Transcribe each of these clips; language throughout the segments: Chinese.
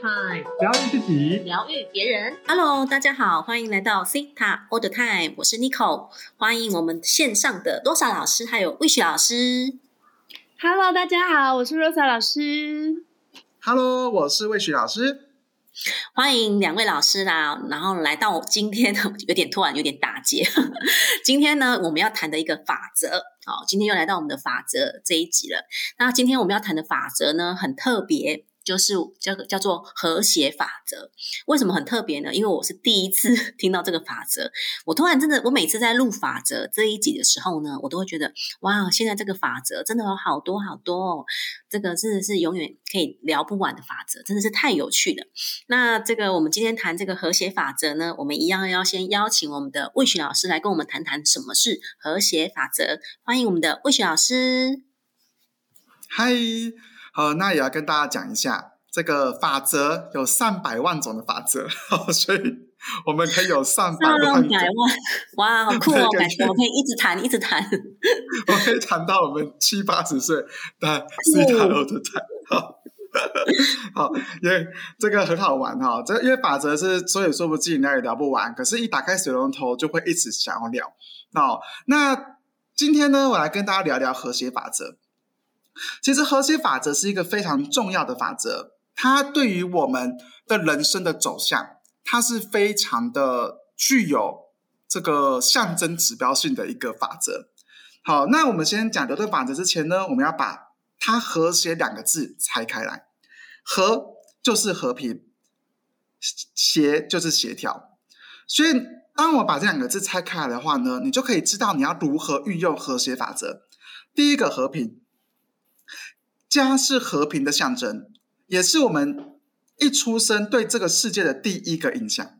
Time，疗愈自己，疗愈别人。Hello，大家好，欢迎来到 Sita All the Time，我是 Nico，欢迎我们线上的多少老师还有 Wish 老师。Hello，大家好，我是 Rosa 老师。Hello，我是魏雪老师。欢迎两位老师啦，然后来到今天有点突然有点打结。今天呢，我们要谈的一个法则，好，今天又来到我们的法则这一集了。那今天我们要谈的法则呢，很特别。就是叫叫做和谐法则，为什么很特别呢？因为我是第一次 听到这个法则，我突然真的，我每次在录法则这一集的时候呢，我都会觉得，哇，现在这个法则真的有好多好多哦，这个真的是永远可以聊不完的法则，真的是太有趣了。那这个我们今天谈这个和谐法则呢，我们一样要先邀请我们的魏雪老师来跟我们谈谈什么是和谐法则。欢迎我们的魏雪老师。嗨。好，那也要跟大家讲一下，这个法则有上百万种的法则，所以我们可以有上百万。上百万，哇，好酷哦！感觉我可以一直谈，一直谈，我可以谈到我们七八十岁的四大楼的谈。好，好，因为这个很好玩哈。这因为法则是说也说不尽，聊也聊不完。可是，一打开水龙头，就会一直想要聊。好，那今天呢，我来跟大家聊聊和谐法则。其实和谐法则是一个非常重要的法则，它对于我们的人生的走向，它是非常的具有这个象征指标性的一个法则。好，那我们先讲牛顿法则之前呢，我们要把它和谐两个字拆开来，和就是和平，协就是协调。所以，当我把这两个字拆开来的话呢，你就可以知道你要如何运用和谐法则。第一个和平。家是和平的象征，也是我们一出生对这个世界的第一个印象。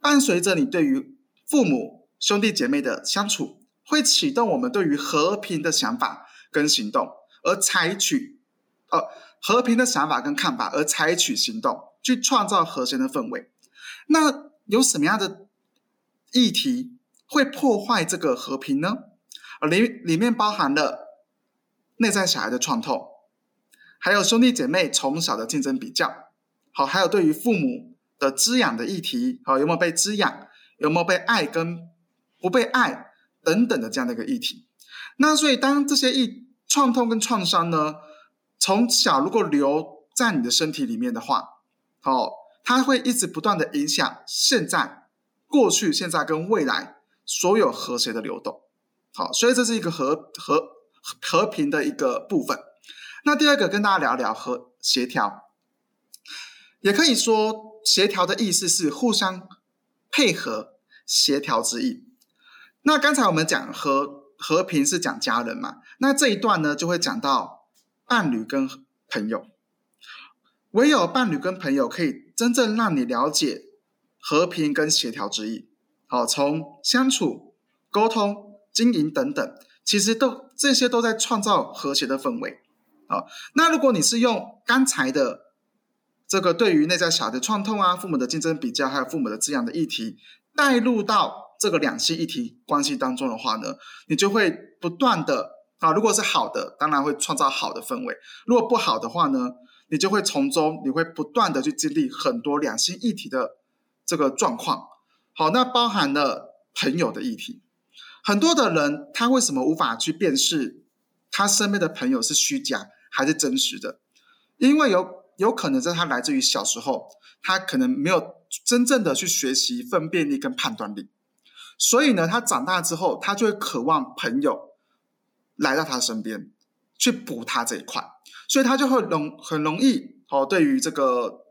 伴随着你对于父母、兄弟姐妹的相处，会启动我们对于和平的想法跟行动，而采取呃和平的想法跟看法，而采取行动，去创造和谐的氛围。那有什么样的议题会破坏这个和平呢？里里面包含了内在小孩的创痛。还有兄弟姐妹从小的竞争比较，好，还有对于父母的滋养的议题，好，有没有被滋养，有没有被爱跟不被爱等等的这样的一个议题。那所以当这些意创痛跟创伤呢，从小如果留在你的身体里面的话，好，它会一直不断的影响现在、过去、现在跟未来所有和谐的流动。好，所以这是一个和和和平的一个部分。那第二个跟大家聊聊和协调，也可以说协调的意思是互相配合、协调之意。那刚才我们讲和和平是讲家人嘛，那这一段呢就会讲到伴侣跟朋友，唯有伴侣跟朋友可以真正让你了解和平跟协调之意。好，从相处、沟通、经营等等，其实都这些都在创造和谐的氛围。好，那如果你是用刚才的这个对于内在小孩的创痛啊、父母的竞争比较，还有父母的滋养的议题，带入到这个两性议题关系当中的话呢，你就会不断的啊，如果是好的，当然会创造好的氛围；如果不好的话呢，你就会从中你会不断的去经历很多两性议题的这个状况。好，那包含了朋友的议题，很多的人他为什么无法去辨识他身边的朋友是虚假？还是真实的，因为有有可能在他来自于小时候，他可能没有真正的去学习分辨力跟判断力，所以呢，他长大之后，他就会渴望朋友来到他身边去补他这一块，所以他就会容很容易哦，对于这个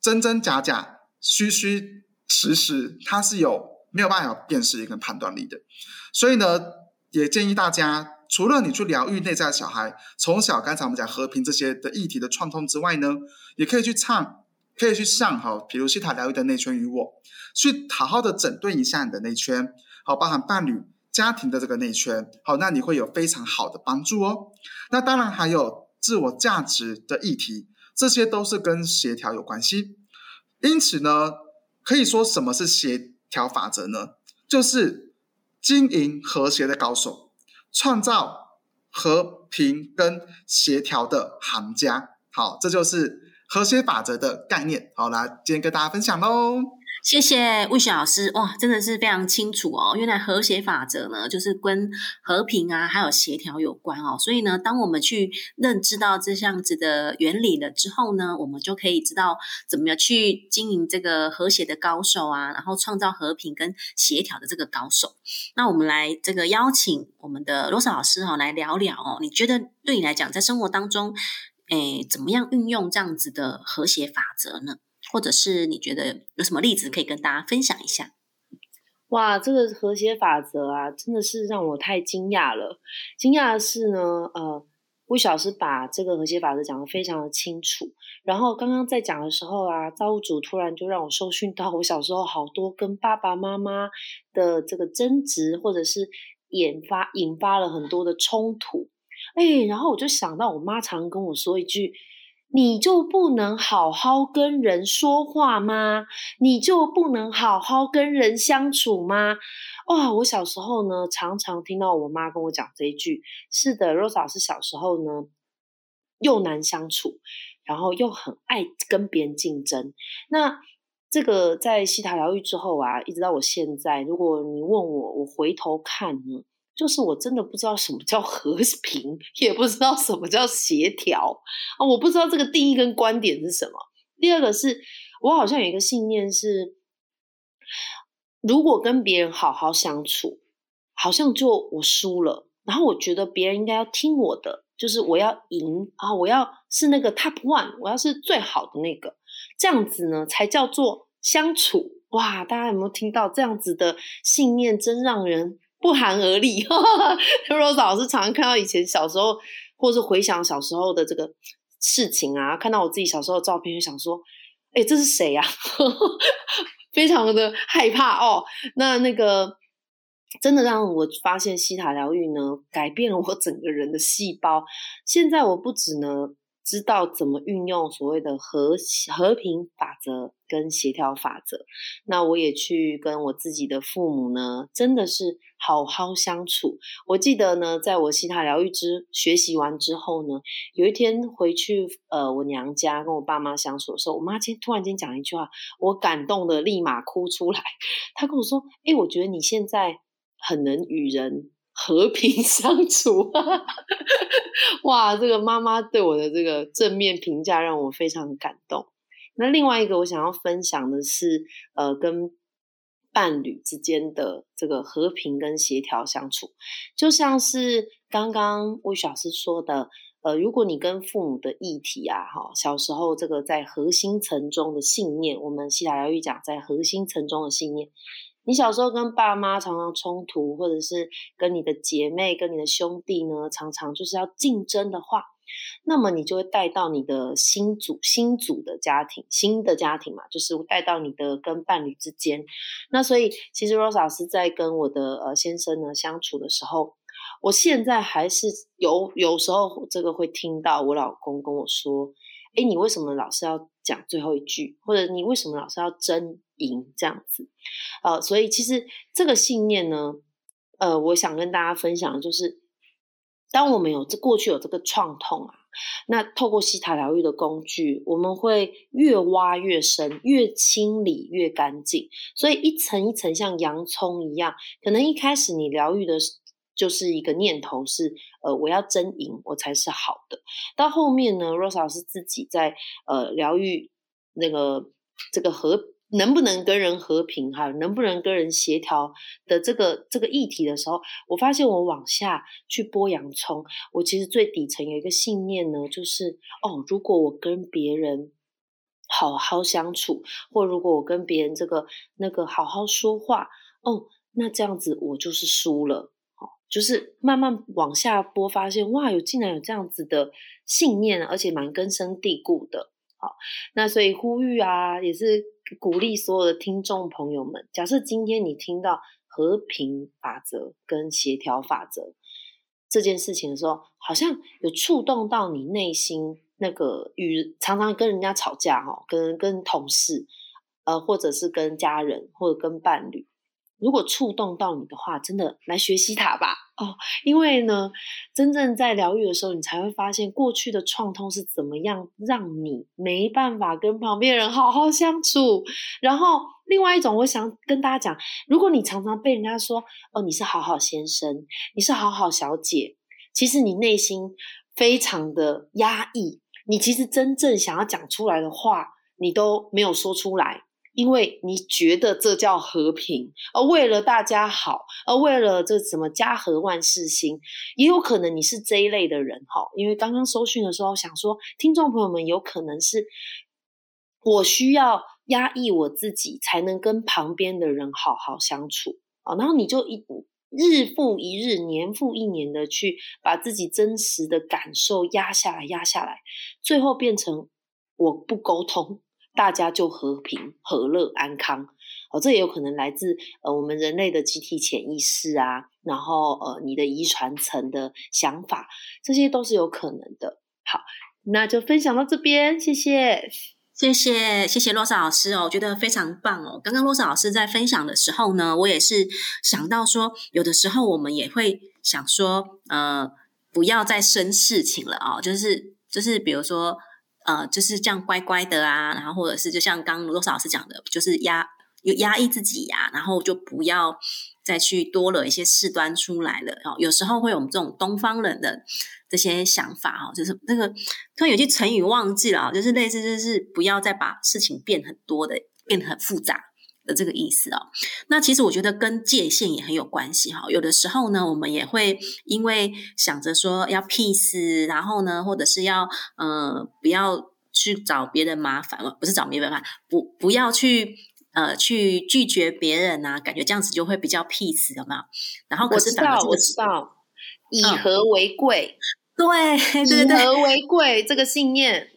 真真假假、虚虚实实，他是有没有办法辨识一个判断力的，所以呢，也建议大家。除了你去疗愈内在小孩，从小刚才我们讲和平这些的议题的串通之外呢，也可以去唱，可以去上哈，比如西塔疗愈的内圈与我，去好好的整顿一下你的内圈，好，包含伴侣、家庭的这个内圈，好，那你会有非常好的帮助哦。那当然还有自我价值的议题，这些都是跟协调有关系。因此呢，可以说什么是协调法则呢？就是经营和谐的高手。创造和平跟协调的行家，好，这就是和谐法则的概念。好，来今天跟大家分享喽。谢谢魏雪老师，哇，真的是非常清楚哦。原来和谐法则呢，就是跟和平啊，还有协调有关哦。所以呢，当我们去认知到这样子的原理了之后呢，我们就可以知道怎么样去经营这个和谐的高手啊，然后创造和平跟协调的这个高手。那我们来这个邀请我们的罗莎老师哈，来聊聊哦。你觉得对你来讲，在生活当中，诶，怎么样运用这样子的和谐法则呢？或者是你觉得有什么例子可以跟大家分享一下？哇，这个和谐法则啊，真的是让我太惊讶了。惊讶的是呢，呃，魏小师把这个和谐法则讲得非常的清楚。然后刚刚在讲的时候啊，造物主突然就让我受训到我小时候好多跟爸爸妈妈的这个争执，或者是引发引发了很多的冲突。哎，然后我就想到我妈常跟我说一句。你就不能好好跟人说话吗？你就不能好好跟人相处吗？哇！我小时候呢，常常听到我妈跟我讲这一句。是的，Rose 老师小时候呢，又难相处，然后又很爱跟别人竞争。那这个在西塔疗愈之后啊，一直到我现在，如果你问我，我回头看呢？就是我真的不知道什么叫和平，也不知道什么叫协调啊！我不知道这个定义跟观点是什么。第二个是我好像有一个信念是，如果跟别人好好相处，好像就我输了。然后我觉得别人应该要听我的，就是我要赢啊！我要是那个 top one，我要是最好的那个，这样子呢才叫做相处哇！大家有没有听到这样子的信念？真让人。不寒而栗。Rose 老师常常看到以前小时候，或是回想小时候的这个事情啊，看到我自己小时候的照片，就想说：“哎，这是谁呀？” 非常的害怕哦。那那个真的让我发现西塔疗愈呢，改变了我整个人的细胞。现在我不只呢。知道怎么运用所谓的和和平法则跟协调法则，那我也去跟我自己的父母呢，真的是好好相处。我记得呢，在我西塔疗愈之学习完之后呢，有一天回去呃我娘家跟我爸妈相处的时候，我妈今突然间讲一句话，我感动的立马哭出来。她跟我说：“哎，我觉得你现在很能与人。”和平 相处，哇！这个妈妈对我的这个正面评价让我非常感动。那另外一个我想要分享的是，呃，跟伴侣之间的这个和平跟协调相处，就像是刚刚魏老师说的，呃，如果你跟父母的议题啊，哈，小时候这个在核心层中的信念，我们西塔疗愈讲在核心层中的信念。你小时候跟爸妈常常冲突，或者是跟你的姐妹、跟你的兄弟呢，常常就是要竞争的话，那么你就会带到你的新组、新组的家庭、新的家庭嘛，就是带到你的跟伴侣之间。那所以，其实 Rose 老师在跟我的呃先生呢相处的时候，我现在还是有有时候这个会听到我老公跟我说：“哎，你为什么老是要讲最后一句？或者你为什么老是要争？”赢这样子，呃，所以其实这个信念呢，呃，我想跟大家分享，就是当我们有这过去有这个创痛啊，那透过西塔疗愈的工具，我们会越挖越深，越清理越干净，所以一层一层像洋葱一样，可能一开始你疗愈的就是一个念头是，呃，我要争赢，我才是好的。到后面呢，Rose 老师自己在呃疗愈那个这个和。能不能跟人和平哈？能不能跟人协调的这个这个议题的时候，我发现我往下去剥洋葱，我其实最底层有一个信念呢，就是哦，如果我跟别人好好相处，或如果我跟别人这个那个好好说话，哦，那这样子我就是输了。就是慢慢往下播，发现哇，有竟然有这样子的信念，而且蛮根深蒂固的。好，那所以呼吁啊，也是。鼓励所有的听众朋友们，假设今天你听到和平法则跟协调法则这件事情的时候，好像有触动到你内心那个与常常跟人家吵架哈，跟跟同事，呃，或者是跟家人或者跟伴侣，如果触动到你的话，真的来学习它吧哦，因为呢，真正在疗愈的时候，你才会发现过去的创痛是怎么样让你没办法跟旁边人好好相处。然后，另外一种，我想跟大家讲，如果你常常被人家说哦，你是好好先生，你是好好小姐，其实你内心非常的压抑，你其实真正想要讲出来的话，你都没有说出来。因为你觉得这叫和平，而为了大家好，而为了这什么家和万事兴，也有可能你是这一类的人哈。因为刚刚搜讯的时候想说，听众朋友们有可能是我需要压抑我自己，才能跟旁边的人好好相处啊。然后你就一日复一日，年复一年的去把自己真实的感受压下来，压下来，最后变成我不沟通。大家就和平、和乐、安康哦，这也有可能来自呃我们人类的集体潜意识啊，然后呃你的遗传层的想法，这些都是有可能的。好，那就分享到这边，谢谢，谢谢，谢谢罗莎老师哦，我觉得非常棒哦。刚刚罗莎老师在分享的时候呢，我也是想到说，有的时候我们也会想说，呃，不要再生事情了啊，就是就是比如说。呃，就是这样乖乖的啊，然后或者是就像刚罗少老师讲的，就是压有压抑自己呀，然后就不要再去多了一些事端出来了。哦，有时候会有我们这种东方人的这些想法哦，就是那个突然有些成语忘记了，就是类似就是不要再把事情变很多的，变得很复杂。的这个意思哦，那其实我觉得跟界限也很有关系哈。有的时候呢，我们也会因为想着说要 peace，然后呢，或者是要呃不要去找别人麻烦不是找别人麻烦，不不要去呃去拒绝别人啊，感觉这样子就会比较 peace 有没有？然后可是知道我知道，以和为贵，对对对，以和为贵这个信念。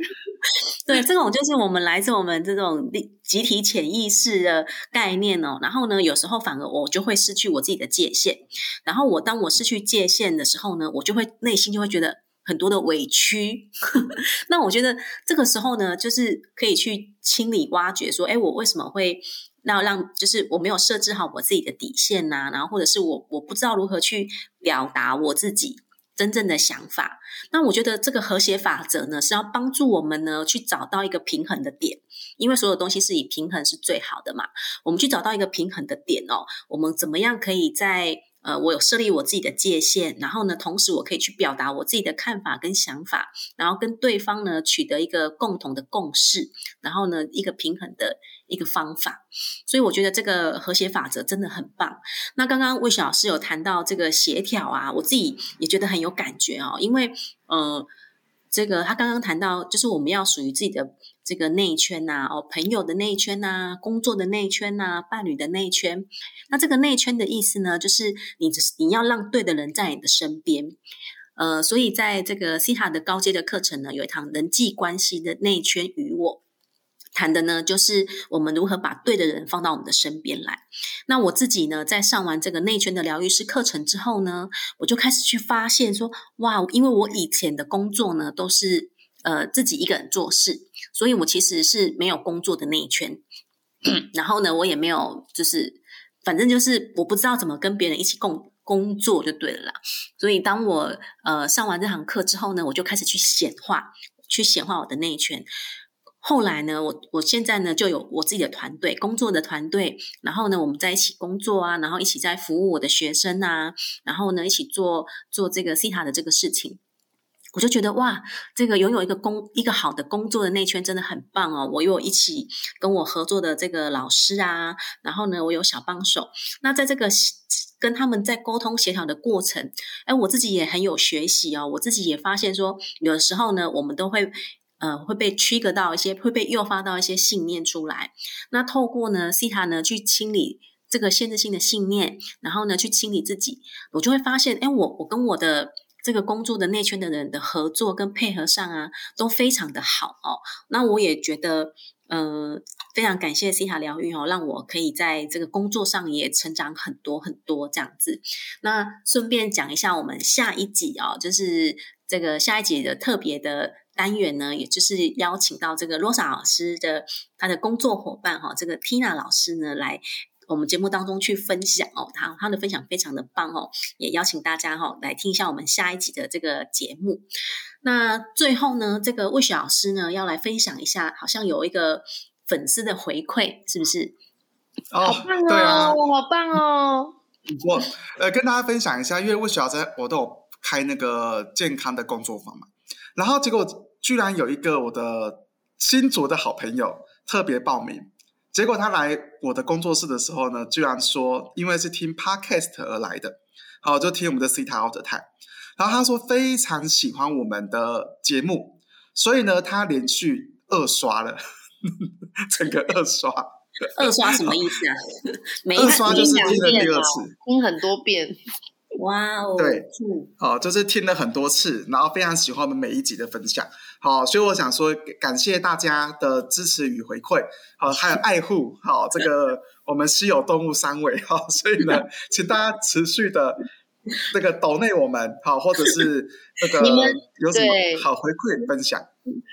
对，这种就是我们来自我们这种集体潜意识的概念哦。然后呢，有时候反而我就会失去我自己的界限。然后我当我失去界限的时候呢，我就会内心就会觉得很多的委屈。那我觉得这个时候呢，就是可以去清理、挖掘，说，哎，我为什么会要让？就是我没有设置好我自己的底线呐。然后或者是我我不知道如何去表达我自己。真正的想法，那我觉得这个和谐法则呢，是要帮助我们呢去找到一个平衡的点，因为所有东西是以平衡是最好的嘛。我们去找到一个平衡的点哦，我们怎么样可以在？呃，我有设立我自己的界限，然后呢，同时我可以去表达我自己的看法跟想法，然后跟对方呢取得一个共同的共识，然后呢一个平衡的一个方法。所以我觉得这个和谐法则真的很棒。那刚刚魏雪老师有谈到这个协调啊，我自己也觉得很有感觉哦，因为呃，这个他刚刚谈到就是我们要属于自己的。这个内圈呐，哦，朋友的内圈呐，工作的内圈呐，伴侣的内圈。那这个内圈的意思呢，就是你你要让对的人在你的身边。呃，所以在这个西塔的高阶的课程呢，有一堂人际关系的内圈与我谈的呢，就是我们如何把对的人放到我们的身边来。那我自己呢，在上完这个内圈的疗愈师课程之后呢，我就开始去发现说，哇，因为我以前的工作呢，都是。呃，自己一个人做事，所以我其实是没有工作的那一圈。然后呢，我也没有，就是反正就是我不知道怎么跟别人一起共工作就对了啦。所以当我呃上完这堂课之后呢，我就开始去显化，去显化我的内圈。后来呢，我我现在呢就有我自己的团队，工作的团队。然后呢，我们在一起工作啊，然后一起在服务我的学生啊，然后呢一起做做这个西塔的这个事情。我就觉得哇，这个拥有一个工一个好的工作的内圈真的很棒哦！我有一起跟我合作的这个老师啊，然后呢，我有小帮手。那在这个跟他们在沟通协调的过程，哎，我自己也很有学习哦。我自己也发现说，有的时候呢，我们都会呃会被 trigger 到一些，会被诱发到一些信念出来。那透过呢西塔呢去清理这个限制性的信念，然后呢去清理自己，我就会发现，哎，我我跟我的。这个工作的内圈的人的合作跟配合上啊，都非常的好哦。那我也觉得，呃，非常感谢西塔疗愈哦，让我可以在这个工作上也成长很多很多这样子。那顺便讲一下，我们下一集哦，就是这个下一集的特别的单元呢，也就是邀请到这个罗莎老师的他的工作伙伴哈，这个 Tina 老师呢来。我们节目当中去分享哦，他他的分享非常的棒哦，也邀请大家哈来听一下我们下一集的这个节目。那最后呢，这个魏雪老师呢要来分享一下，好像有一个粉丝的回馈，是不是？哦，好棒对啊，哦，好棒哦！我呃跟大家分享一下，因为魏雪老师我都有开那个健康的工作坊嘛，然后结果居然有一个我的新竹的好朋友特别报名，结果他来我的工作室的时候呢，居然说因为是听 podcast 而来的，好就听我们的 C 塔 out 的台，然后他说非常喜欢我们的节目，所以呢他连续二刷了，整个二刷。二刷什么意思啊？每二刷就是两听了第二次，听很多遍，哇哦，对。嗯，好，就是听了很多次，然后非常喜欢我们每一集的分享。好，所以我想说，感谢大家的支持与回馈，好，还有爱护，好，这个我们稀有动物三位，好，所以呢，请大家持续的这个抖内我们，好，或者是这个 你们有什么好回馈分享，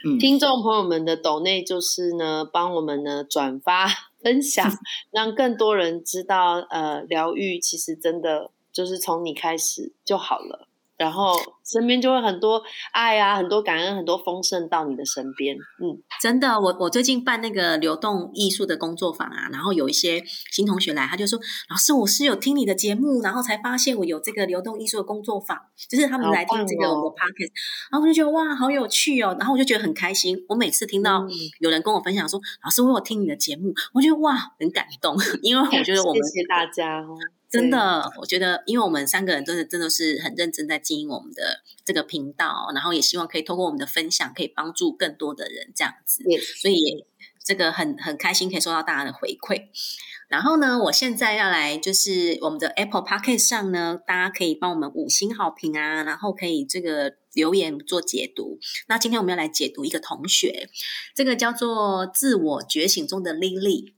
嗯，听众朋友们的抖内就是呢，帮我们呢转发 分享，让更多人知道，呃，疗愈其实真的就是从你开始就好了，然后身边就会很多爱啊，很多感恩，很多丰盛到你的身边。嗯，真的，我我最近办那个流动艺术的工作坊啊，然后有一些新同学来，他就说：“老师，我是有听你的节目，然后才发现我有这个流动艺术的工作坊，就是他们好来听这个我 podcast，、然后我就觉得哇，好有趣哦，然后我就觉得很开心。我每次听到嗯。有人跟我分享说：“老师，我有听你的节目”，我觉得哇，很感动，因为我觉得我们谢谢大家哦，真的，我觉得，因为我们三个人真的真的是很认真在经营我们的这个频道，然后也希望可以通过我们的分享，可以帮助更多的人这样子，所以也这个很很开心可以收到大家的回馈。然后呢，我现在要来就是我们的 Apple Podcast 上呢，大家可以帮我们五星好评啊，然后可以这个留言做解读。那今天我们要来解读一个同学，这个叫做自我觉醒中的 Lily。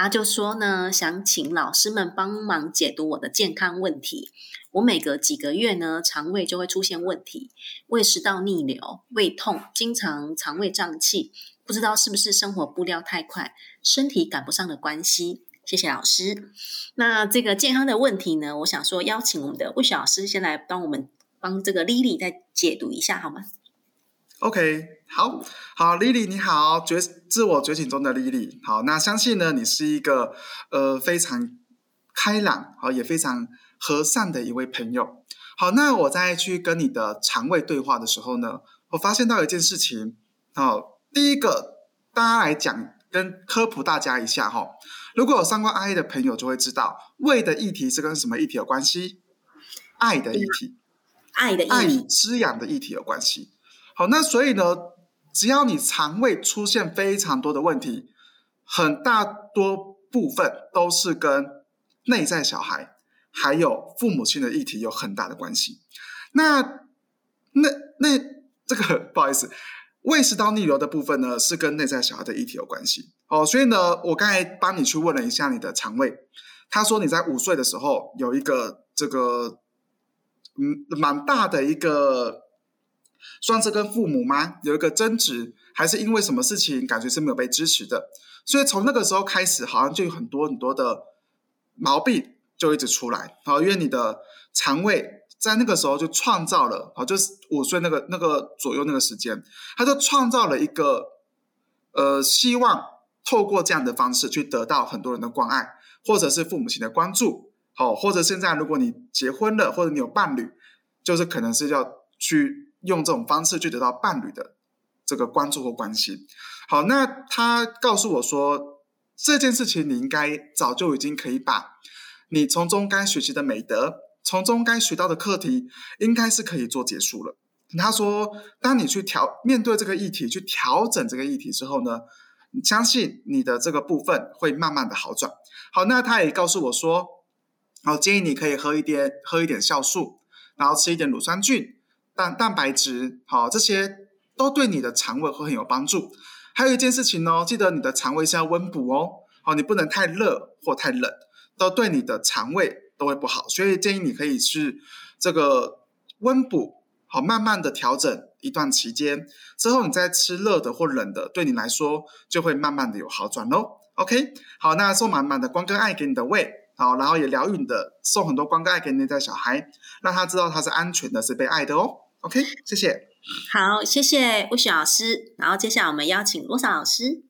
他就说呢，想请老师们帮忙解读我的健康问题。我每隔几个月呢，肠胃就会出现问题，胃食道逆流、胃痛，经常肠胃胀气，不知道是不是生活步调太快，身体赶不上的关系。谢谢老师。那这个健康的问题呢，我想说邀请我们的魏雪老师先来帮我们帮这个 Lily 再解读一下好吗？OK，好好，Lily 你好，觉自我觉醒中的 Lily，好，那相信呢，你是一个呃非常开朗，好也非常和善的一位朋友。好，那我在去跟你的肠胃对话的时候呢，我发现到一件事情，好，第一个大家来讲跟科普大家一下哈，如果有上过爱的朋友就会知道，胃的议题是跟什么议题有关系？爱的议题。爱的意爱与，滋养的议题有关系。好，那所以呢，只要你肠胃出现非常多的问题，很大多部分都是跟内在小孩还有父母亲的议题有很大的关系。那那那这个不好意思，胃食道逆流的部分呢，是跟内在小孩的议题有关系。哦，所以呢，我刚才帮你去问了一下你的肠胃，他说你在五岁的时候有一个这个嗯蛮大的一个，算是跟父母吗有一个争执，还是因为什么事情感觉是没有被支持的？所以从那个时候开始，好像就有很多很多的毛病就一直出来。好，因为你的肠胃在那个时候就创造了，好，就是五岁那个那个左右那个时间，他就创造了一个呃，希望透过这样的方式去得到很多人的关爱，或者是父母亲的关注，好，或者现在如果你结婚了，或者你有伴侣，就是可能是要去用这种方式去得到伴侣的这个关注或关心。好，那他告诉我说，这件事情你应该早就已经可以把你从中该学习的美德，从中该学到的课题，应该是可以做结束了。他说，当你去调面对这个议题，去调整这个议题之后呢，相信你的这个部分会慢慢的好转。好，那他也告诉我说，好，建议你可以喝一点喝一点酵素，然后吃一点乳酸菌、蛋蛋白质，好，这些都对你的肠胃会很有帮助。还有一件事情哦，记得你的肠胃是要温补哦，好，你不能太热或太冷，都对你的肠胃都会不好。所以建议你可以去这个温补，好，慢慢的调整一段期间之后，你再吃热的或冷的，对你来说就会慢慢的有好转喽。OK，好，那送满满的光跟爱给你的胃，好，然后也疗愈你的，送很多光跟爱给你的小孩，让他知道他是安全的，是被爱的哦。OK，谢谢。好，谢谢魏雪老师。然后接下来我们邀请罗莎老师。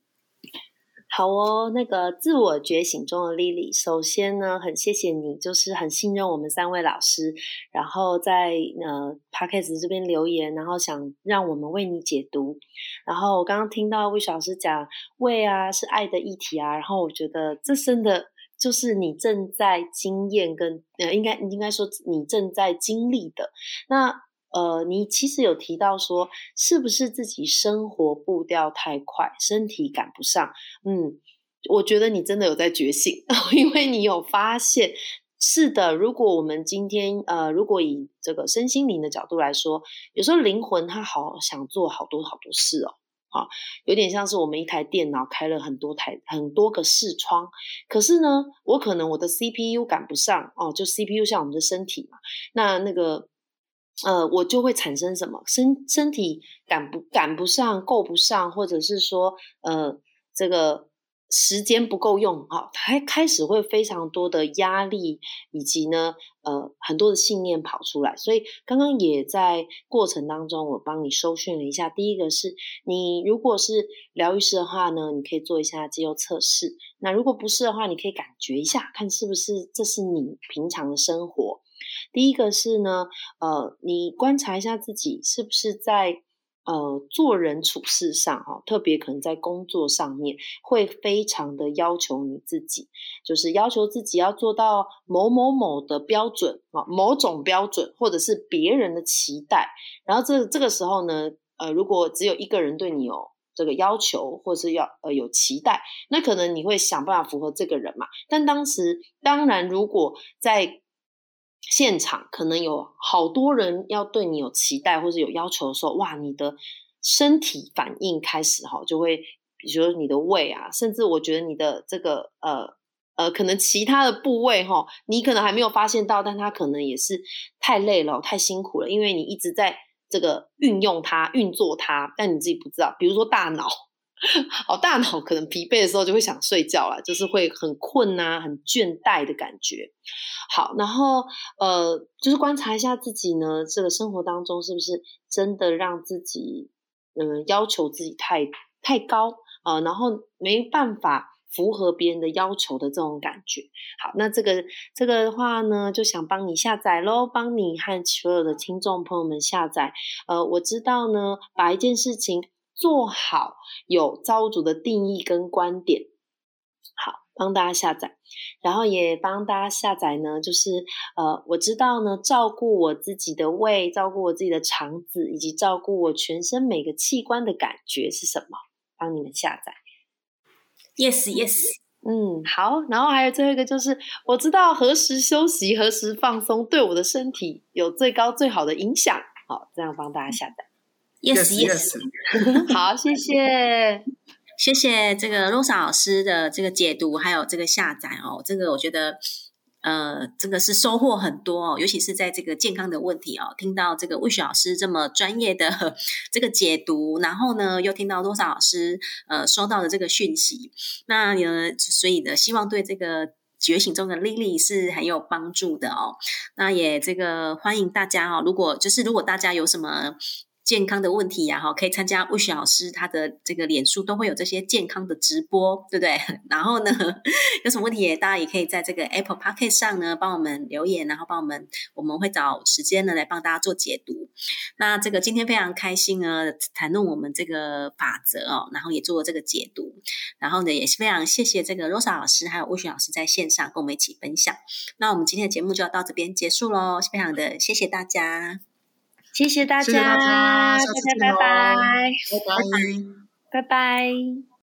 好哦，那个自我觉醒中的莉莉，首先呢，很谢谢你，就是很信任我们三位老师，然后在呃 p d c a s t 这边留言，然后想让我们为你解读。然后我刚刚听到魏老师讲胃啊是爱的议题啊，然后我觉得这真的就是你正在经验跟呃，应该应该说你正在经历的那。呃，你其实有提到说，是不是自己生活步调太快，身体赶不上？嗯，我觉得你真的有在觉醒，因为你有发现，是的。如果我们今天呃，如果以这个身心灵的角度来说，有时候灵魂它好想做好多好多事哦，啊，有点像是我们一台电脑开了很多台很多个视窗，可是呢，我可能我的 CPU 赶不上哦，就 CPU 像我们的身体嘛，那那个。呃，我就会产生什么身身体赶不赶不上、够不上，或者是说，呃，这个时间不够用，哈，还开始会非常多的压力，以及呢，呃，很多的信念跑出来。所以刚刚也在过程当中，我帮你收讯了一下。第一个是你如果是疗愈师的话呢，你可以做一下肌肉测试。那如果不是的话，你可以感觉一下，看是不是这是你平常的生活。第一个是呢，呃，你观察一下自己是不是在呃做人处事上哈，特别可能在工作上面会非常的要求你自己，就是要求自己要做到某某某的标准啊，某种标准或者是别人的期待。然后这这个时候呢，呃，如果只有一个人对你有这个要求，或是要呃有期待，那可能你会想办法符合这个人嘛。但当时当然，如果在现场可能有好多人要对你有期待或者有要求的时候，哇，你的身体反应开始哈，就会比如说你的胃啊，甚至我觉得你的这个呃呃，可能其他的部位哈，你可能还没有发现到，但它可能也是太累了，太辛苦了，因为你一直在这个运用它、运作它，但你自己不知道，比如说大脑。哦，大脑可能疲惫的时候就会想睡觉了，就是会很困呐，很倦怠的感觉。好，然后呃，就是观察一下自己呢，这个生活当中是不是真的让自己嗯要求自己太太高啊，然后没办法符合别人的要求的这种感觉。好，那这个这个的话呢，就想帮你下载喽，帮你和所有的听众朋友们下载。呃，我知道呢，把一件事情。做好有造物主的定义跟观点，好帮大家下载，然后也帮大家下载呢，就是呃，我知道呢，照顾我自己的胃，照顾我自己的肠子，以及照顾我全身每个器官的感觉是什么？帮你们下载。Yes, yes。嗯，好。然后还有最后一个就是，我知道何时休息，何时放松，对我的身体有最高最好的影响。好，这样帮大家下载。Yes, yes。好，谢谢，谢谢这个 Rosa 老师的这个解读，还有这个下载哦。这个我觉得，呃，这个是收获很多哦，尤其是在这个健康的问题哦。听到这个魏雪老师这么专业的这个解读，然后呢，又听到 Rosa 老师呃收到的这个讯息，那呢，所以呢，希望对这个觉醒中的 Lily 是很有帮助的哦。那也这个欢迎大家哦，如果就是如果大家有什么。健康的问题呀，哈，可以参加魏雪老师他的这个脸书都会有这些健康的直播，对不对？然后呢，有什么问题，大家也可以在这个 Apple p o c k e t 上呢帮我们留言，然后帮我们，我们会找时间呢来帮大家做解读。那这个今天非常开心呢，谈论我们这个法则哦，然后也做了这个解读，然后呢也是非常谢谢这个 Rosa 老师还有魏雪老师在线上跟我们一起分享。那我们今天的节目就要到这边结束喽，非常的谢谢大家。谢谢大家，谢谢大家，大家拜拜，拜拜，拜拜。